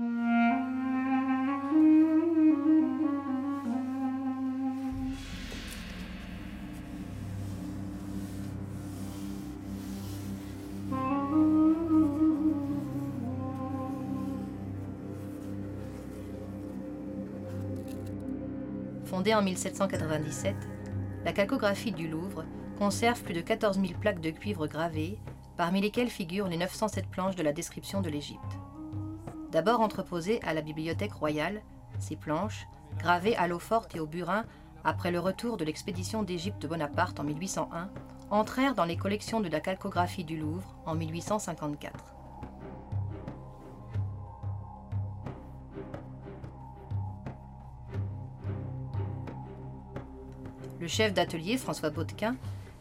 Fondée en 1797, la calcographie du Louvre conserve plus de 14 000 plaques de cuivre gravées, parmi lesquelles figurent les 907 planches de la description de l'Égypte. D'abord entreposées à la Bibliothèque royale, ces planches, gravées à l'eau forte et au burin après le retour de l'expédition d'Égypte de Bonaparte en 1801, entrèrent dans les collections de la calcographie du Louvre en 1854. Le chef d'atelier, François Baudequin,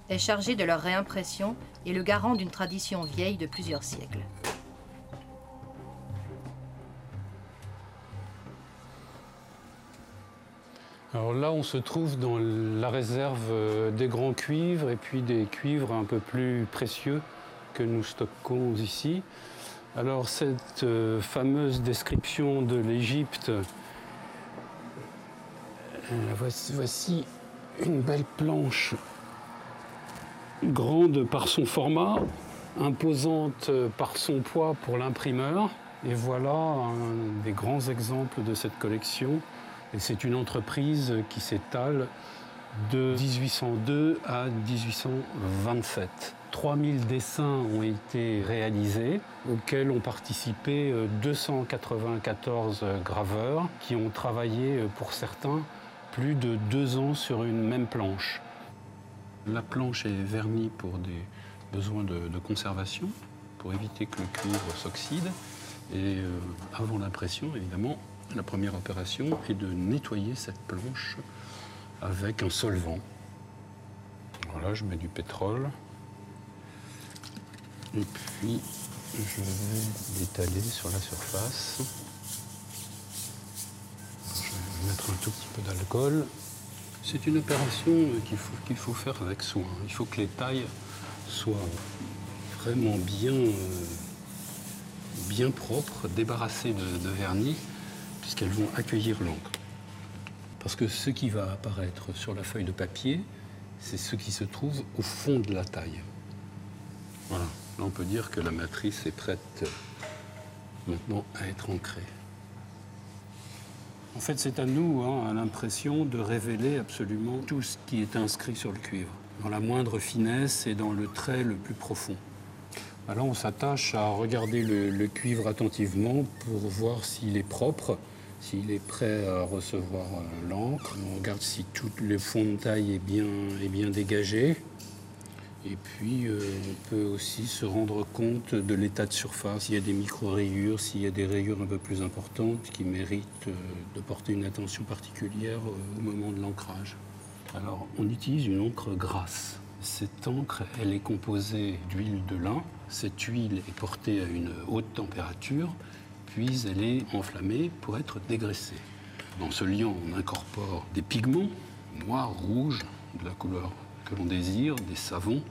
est chargé de leur réimpression et le garant d'une tradition vieille de plusieurs siècles. Alors là, on se trouve dans la réserve euh, des grands cuivres et puis des cuivres un peu plus précieux que nous stockons ici. Alors cette euh, fameuse description de l'Égypte, euh, voici, voici une belle planche grande par son format, imposante par son poids pour l'imprimeur. Et voilà un des grands exemples de cette collection. C'est une entreprise qui s'étale de 1802 à 1827. 3000 dessins ont été réalisés, auxquels ont participé 294 graveurs qui ont travaillé pour certains plus de deux ans sur une même planche. La planche est vernie pour des besoins de, conservation, pour éviter que le cuivre s'oxyde. Et euh, avant l'impression, évidemment, la première opération est de nettoyer cette planche avec un solvant. Voilà, je mets du pétrole. Et puis, je vais l'étaler sur la surface mettre un tout petit peu d'alcool. C'est une opération qu'il faut, faire avec soin. Il faut que les tailles soient vraiment bien, euh, bien propres, débarrassées de, vernis, puisqu'elles vont accueillir l'encre. Parce que ce qui va apparaître sur la feuille de papier, c'est ce qui se trouve au fond de la taille. Voilà. Là, on peut dire que la matrice est prête maintenant à être ancrée. En fait, c'est à nous, hein, à l'impression, de révéler absolument tout ce qui est inscrit sur le cuivre, dans la moindre finesse et dans le trait le plus profond. Alors on s'attache à regarder le, cuivre attentivement pour voir s'il est propre, s'il est prêt à recevoir euh, l'encre. On regarde si tout le fond de taille est bien, est dégagé. Et puis, euh, on peut aussi se rendre compte de l'état de surface, s'il y a des micro-rayures, s'il y a des rayures un peu plus importantes qui méritent euh, de porter une attention particulière au moment de l'ancrage. Alors, on utilise une encre grasse. Cette encre, elle est composée d'huile de lin. Cette huile est portée à une haute température, puis elle est enflammée pour être dégraissée. Dans ce liant, on incorpore des pigments, noirs, rouges, de la couleur que l'on désire, des savons,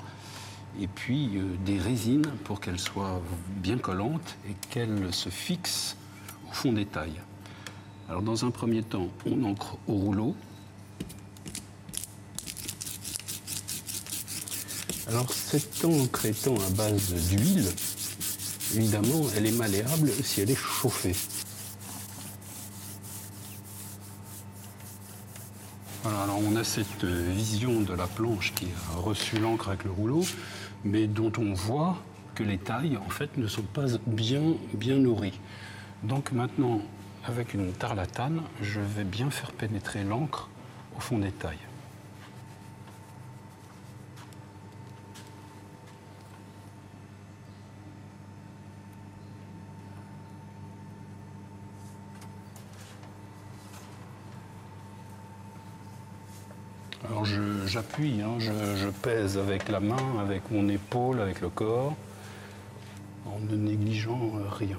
et puis euh, des résines pour qu'elles soient bien collantes et qu'elles se fixent au fond des tailles. Alors dans un premier temps, on encre au rouleau. Alors cette encre étant à base d'huile, évidemment, elle est malléable si elle est chauffée. alors on a cette vision de la planche qui a reçu l'encre avec le rouleau, mais dont on voit que les tailles, en fait, ne sont pas bien nourries. Donc maintenant, avec une tarlatane, je vais bien faire pénétrer l'encre au fond des tailles. Alors j'appuie, hein, je, pèse avec la main, avec mon épaule, avec le corps, en ne négligeant euh, rien.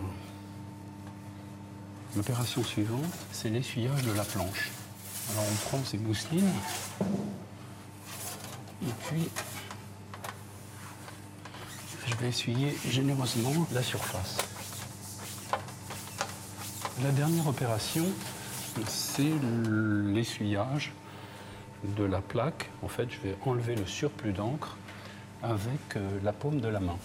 L'opération suivante, c'est l'essuyage de la planche. Alors on prend ces mousselines et puis je vais essuyer généreusement la surface. La dernière opération, c'est l'essuyage de la plaque. En fait, je vais enlever le surplus d'encre avec euh, la paume de la main.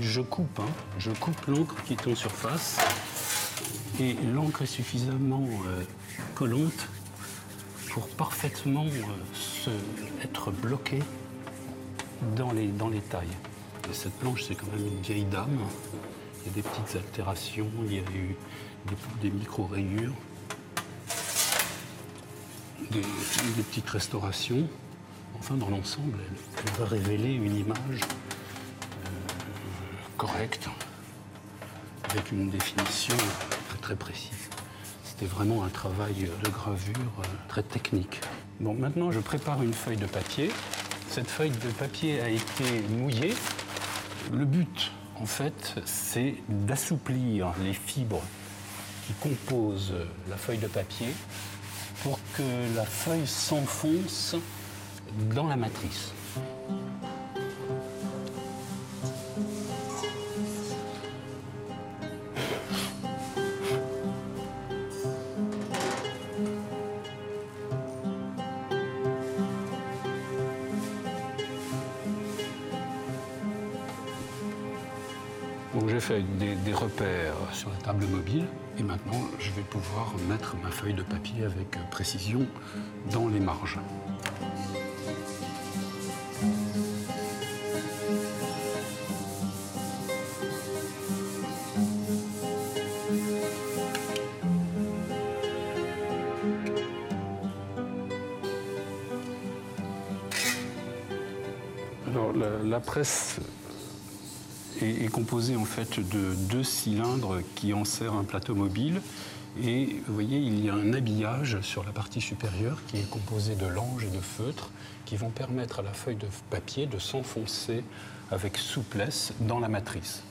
je, coupe, hein. je coupe l'encre qui est en surface. Et l'encre est suffisamment euh, collante pour parfaitement euh, être bloquée dans les, dans les tailles. cette planche, c'est quand même une vieille dame. Il y a des petites altérations, il y a eu des, micro-rayures, des, petites restaurations. Enfin, dans l'ensemble, elle, va révéler une image correcte, avec une définition précise. C'était vraiment un travail de gravure euh, très technique. Bon, maintenant, je prépare une feuille de papier. Cette feuille de papier a été mouillée. Le but, en fait, c'est d'assouplir les fibres qui composent la feuille de papier pour que la feuille s'enfonce dans la matrice. Sur la table mobile et maintenant je vais pouvoir mettre ma feuille de papier avec précision dans les marges. Alors la presse est, composé en fait de deux cylindres qui enserrent un plateau mobile. Et vous voyez, il y a un habillage sur la partie supérieure qui est composé de langes et de feutres qui vont permettre à la feuille de papier de s'enfoncer avec souplesse dans la matrice.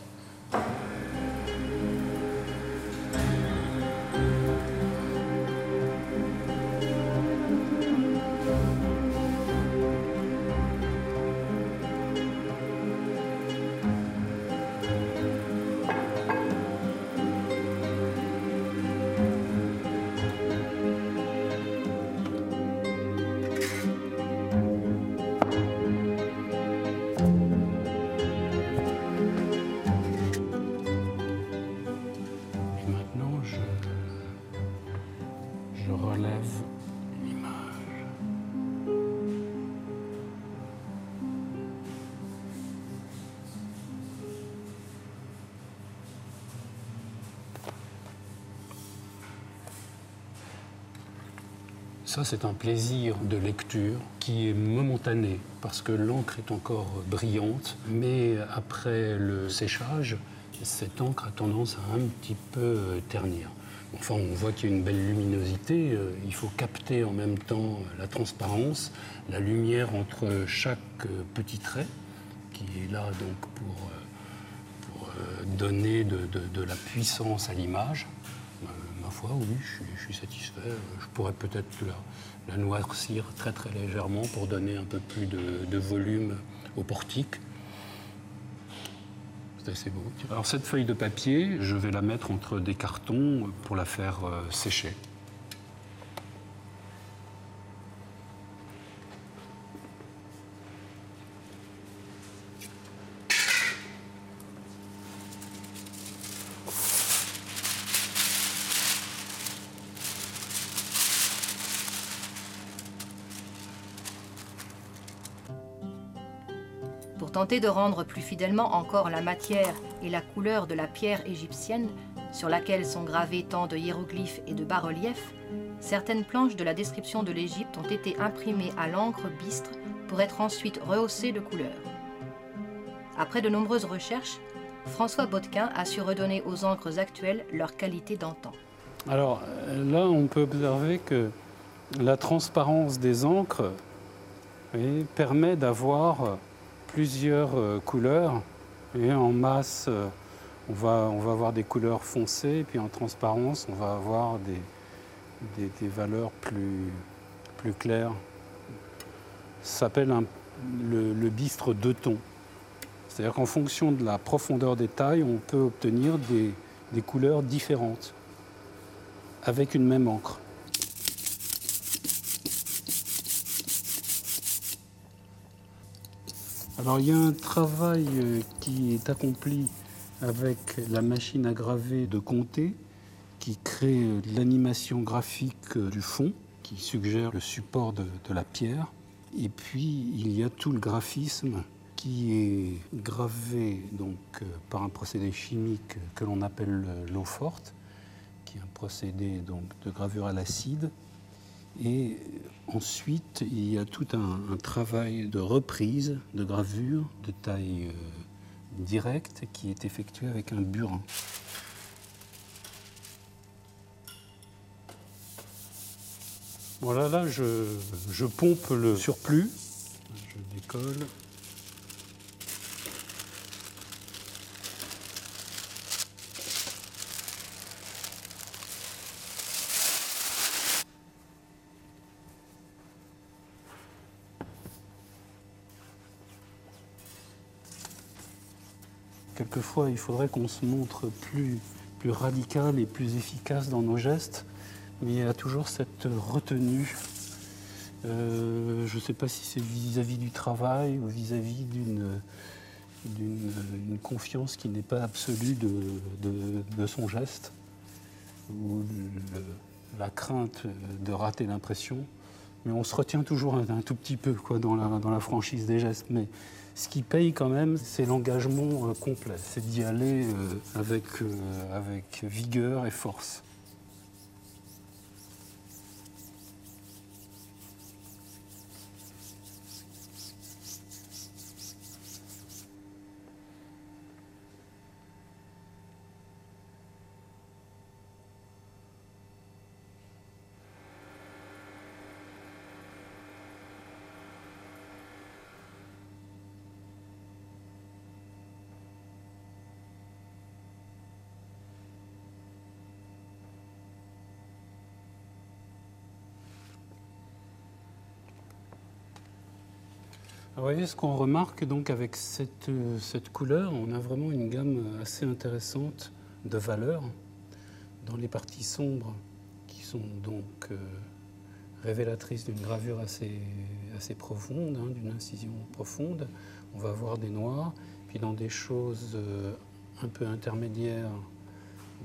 Ça, c'est un plaisir de lecture qui est momentané parce que l'encre est encore brillante, mais après le séchage, cette encre a tendance à un petit peu ternir. Enfin, on voit qu'il y a une belle luminosité. Euh, il faut capter en même temps la transparence, la lumière entre chaque euh, petit trait, qui est là donc pour, euh, donner de la puissance à l'image oui, je suis, satisfait. Je pourrais peut-être la, noircir très très légèrement pour donner un peu plus de, volume au portique. C'est assez beau. Alors cette feuille de papier, je vais la mettre entre des cartons pour la faire euh, sécher. Tenter de rendre plus fidèlement encore la matière et la couleur de la pierre égyptienne, sur laquelle sont gravés tant de hiéroglyphes et de bas-reliefs, certaines planches de la description de l'Égypte ont été imprimées à l'encre bistre pour être ensuite rehaussées de couleur. Après de nombreuses recherches, François Botquin a su redonner aux encres actuelles leur qualité d'antan. Alors là, on peut observer que la transparence des encres permet d'avoir plusieurs euh, couleurs Et en masse, euh, on va, on va avoir des couleurs foncées, et puis en transparence, on va avoir des, des, valeurs plus, plus claires. Ça s'appelle le, le bistre deux tons. C'est-à-dire qu'en fonction de la profondeur des tailles, on peut obtenir des, des couleurs différentes avec une même encre. Alors il y a un travail euh, qui est accompli avec la machine à graver de Comté qui crée euh, l'animation graphique euh, du fond qui suggère le support de, la pierre. Et puis il y a tout le graphisme qui est gravé donc, par un procédé chimique que l'on appelle l'eau forte, qui est un procédé donc, de gravure à l'acide et ensuite, il y a tout un, travail de reprise, de gravure, de taille euh, directe qui est effectué avec un burin. Voilà, là, je, je pompe le surplus. Je décolle. Quelquefois, il faudrait qu'on se montre plus, radical et plus efficace dans nos gestes, mais il y a toujours cette retenue. Euh, je ne sais pas si c'est vis-à-vis du travail ou vis-à-vis d'une confiance qui n'est pas absolue de, son geste, ou la crainte de rater l'impression. Mais on se retient toujours un, tout petit peu quoi, dans, la, franchise des gestes. Mais ce qui paye quand même, c'est l'engagement euh, complet, c'est d'y aller euh, euh, avec vigueur et force. Vous voyez ce qu'on remarque donc avec cette, cette, couleur, on a vraiment une gamme assez intéressante de valeurs dans les parties sombres qui sont donc euh, révélatrices d'une gravure assez, assez profonde, hein, d'une incision profonde. On va avoir des noirs, puis dans des choses euh, un peu intermédiaires,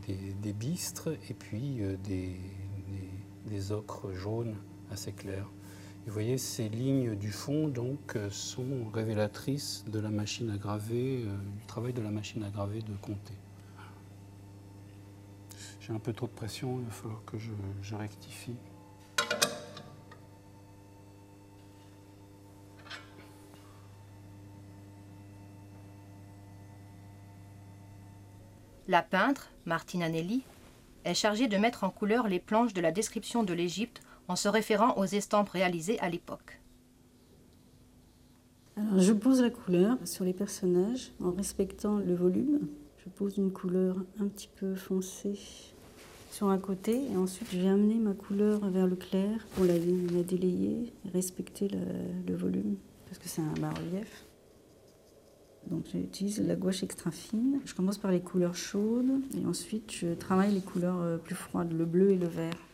des, bistres, et puis euh, des, des ocres jaunes assez clairs vous voyez, ces lignes du fond donc, euh, sont révélatrices de la machine à graver, euh, du travail de la machine à graver de Comté. J'ai un peu trop de pression, il va falloir que je, rectifie. La peintre, Martina Anelli, est chargée de mettre en couleur les planches de la description de l'Égypte en se référant aux estampes réalisées à l'époque. je pose la couleur sur les personnages en respectant le volume. Je pose une couleur un petit peu foncée sur un côté et ensuite je vais amener ma couleur vers le clair pour la, délayer et respecter le, volume parce que c'est un bas-relief. Donc j'utilise la gouache extra fine. Je commence par les couleurs chaudes et ensuite je travaille les couleurs euh, plus froides, le bleu et le vert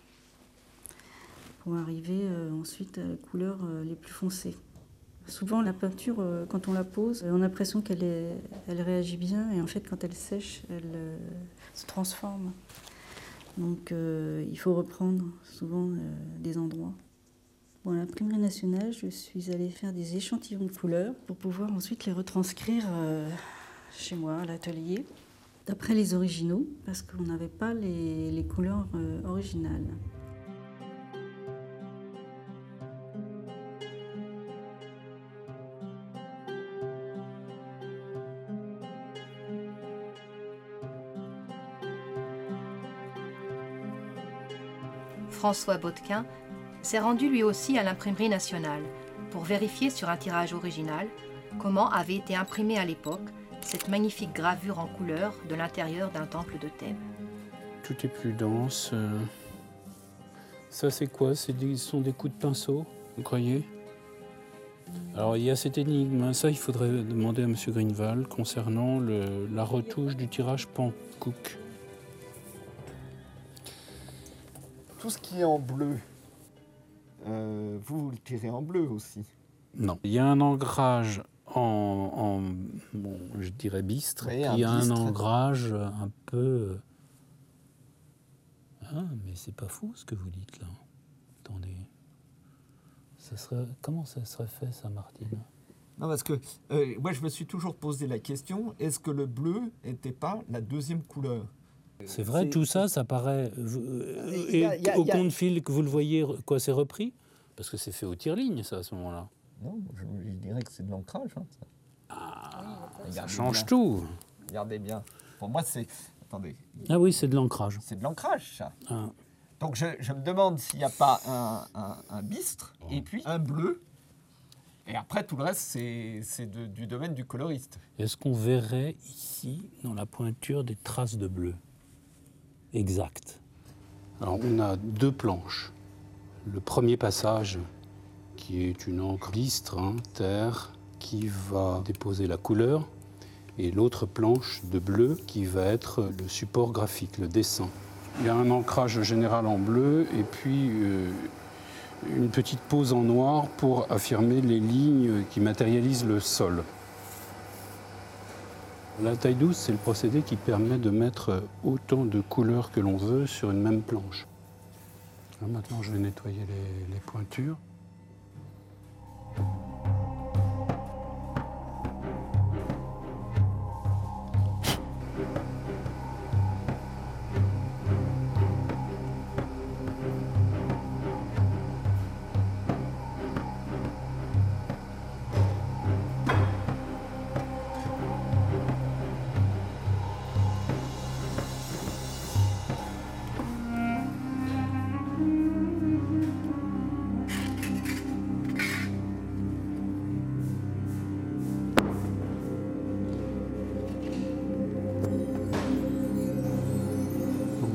pour arriver euh, ensuite à la couleur euh, les plus foncées. Souvent, la peinture, euh, quand on la pose, on a l'impression qu'elle elle réagit bien et en fait, quand elle sèche, elle se transforme. Donc, il faut reprendre souvent des endroits. Bon, à l'imprimerie nationale, je suis allée faire des échantillons de couleurs pour pouvoir ensuite les retranscrire chez moi, à l'atelier, d'après les originaux, parce qu'on n'avait pas les couleurs originales. François Botquin, s'est rendu lui aussi à l'imprimerie nationale pour vérifier sur un tirage original comment avait été imprimé à l'époque cette magnifique gravure en couleur de l'intérieur d'un temple de Thèbes. Tout est plus dense. euh. Ça, c'est quoi? Ce sont des coups de pinceau, vous croyez? Alors, il y a cette énigme. hein. Ça, il faudrait demander à M. Greenwald concernant la retouche du tirage Pankouk. Tout ce qui est en bleu, euh, vous, le tirez en bleu aussi. Non. Il y a un ancrage en, en, bon, je dirais bistre, Oui, puis un un bistre. ancrage un peu. Ah, mais c'est pas fou ce que vous dites là. Attendez. Ça serait, comment ça serait fait ça, Martine? Non, parce que euh, moi, je me suis toujours posé la question est-ce que le bleu n'était pas la deuxième couleur? C'est vrai, tout ça, ça paraît. vous- euh, Il y a- et a- au compte fil que vous le voyez, quoi, c'est repris? Parce que c'est fait au tire-ligne, ça, à ce moment-là. Non, je, je dirais que c'est de l'ancrage. hein, ça. Ça Regardez change bien, tout. Regardez bien. Pour moi, c'est. Attendez, Ah oui, c'est de l'ancrage. c'est de l'ancrage, ça. Ah. Donc, je, je me demande s'il n'y a pas un, un- un bistre et puis un bleu. Et après, tout le reste, c'est du domaine du coloriste. Est-ce qu'on verrait ici, dans la pointure, des traces de bleu? Exact. Alors, on a deux planches. Le premier passage, qui est une encre hein, terre, qui va déposer la couleur, et l'autre planche de bleu, qui va être le support graphique, le dessin. Il y a un ancrage général en bleu, et puis euh, une petite pose en noir pour affirmer les lignes qui matérialisent le sol. La taille douce, c'est le procédé qui permet de mettre autant de couleurs que l'on veut sur une même planche. Là, maintenant, je vais nettoyer les pointures.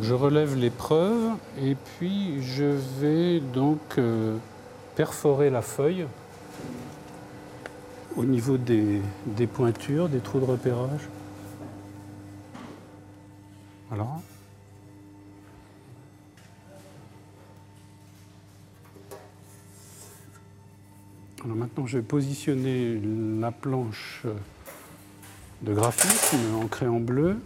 Je relève l'épreuve et puis je vais donc euh, perforer la feuille au niveau des, des pointures, des trous de repérage. Alors maintenant, je vais positionner la planche de graphisme ancrée en bleu.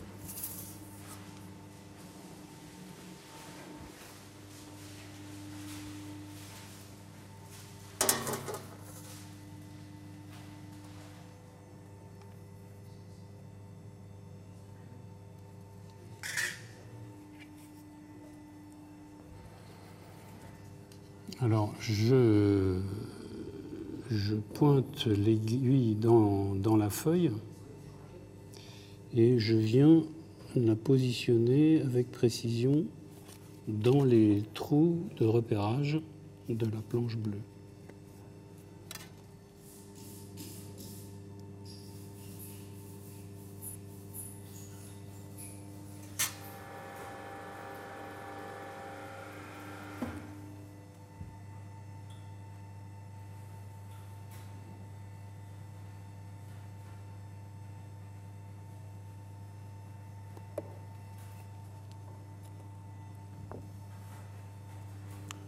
Alors, je, pointe l'aiguille dans la feuille et je viens la positionner avec précision dans les trous de repérage de la planche bleue.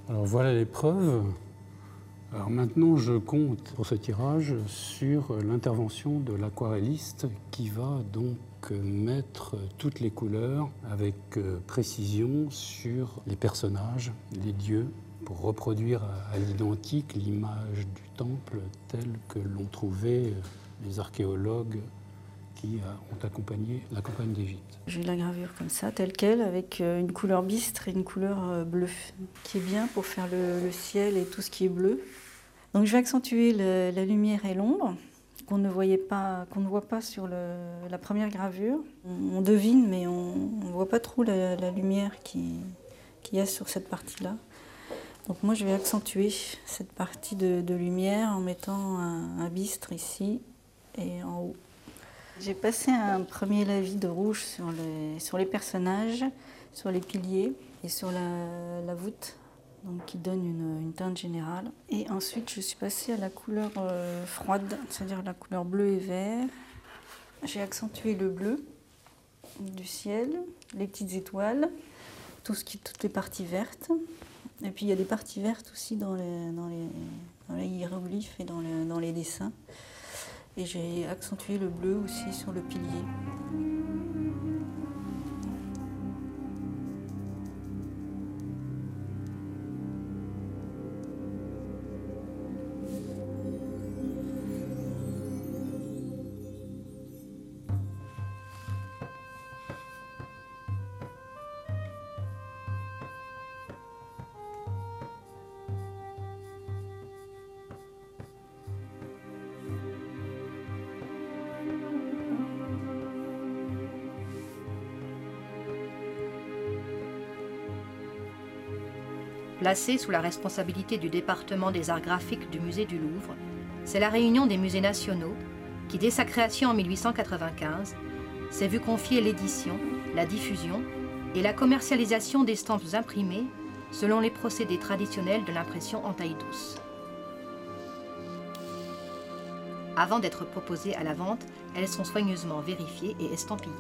Alors voilà l'épreuve. Alors maintenant, je compte pour ce tirage sur l'intervention de l'aquarelliste qui va donc mettre toutes les couleurs avec euh, précision sur les personnages, les dieux, pour reproduire à l'identique l'image du temple tel que l'ont trouvé les archéologues qui ont accompagné la campagne d'Égypte. J'ai la gravure comme ça, telle qu'elle, avec euh, une couleur bistre et une couleur euh, bleue, qui est bien pour faire le, ciel et tout ce qui est bleu. Donc je vais accentuer la lumière et l'ombre qu'on ne voyait pas, qu'on ne voit pas sur la première gravure. On, devine, mais on ne voit pas trop la, lumière qui- qu'il y a sur cette partie-là. Donc moi je vais accentuer cette partie de, lumière en mettant un bistre ici et en haut. J'ai passé un premier lavis de rouge sur les, sur les personnages, sur les piliers et sur la, voûte, donc qui donne une, une, teinte générale. Et ensuite, je suis passée à la couleur euh, froide, c'est-à-dire la couleur bleu et vert. J'ai accentué le bleu du ciel, les petites étoiles, tout ce qui, toutes les parties vertes. Et puis il y a des parties vertes aussi dans les, dans les, dans les hiéroglyphes et dans dans les dessins. Et j'ai accentué le bleu aussi sur le pilier. Placée sous la responsabilité du département des arts graphiques du musée du Louvre, c'est la réunion des musées nationaux qui, dès sa création en 1895, s'est vu confier l'édition, la diffusion et la commercialisation d'estampes imprimées selon les procédés traditionnels de l'impression en taille douce. Avant d'être proposées à la vente, elles sont soigneusement vérifiées et estampillées.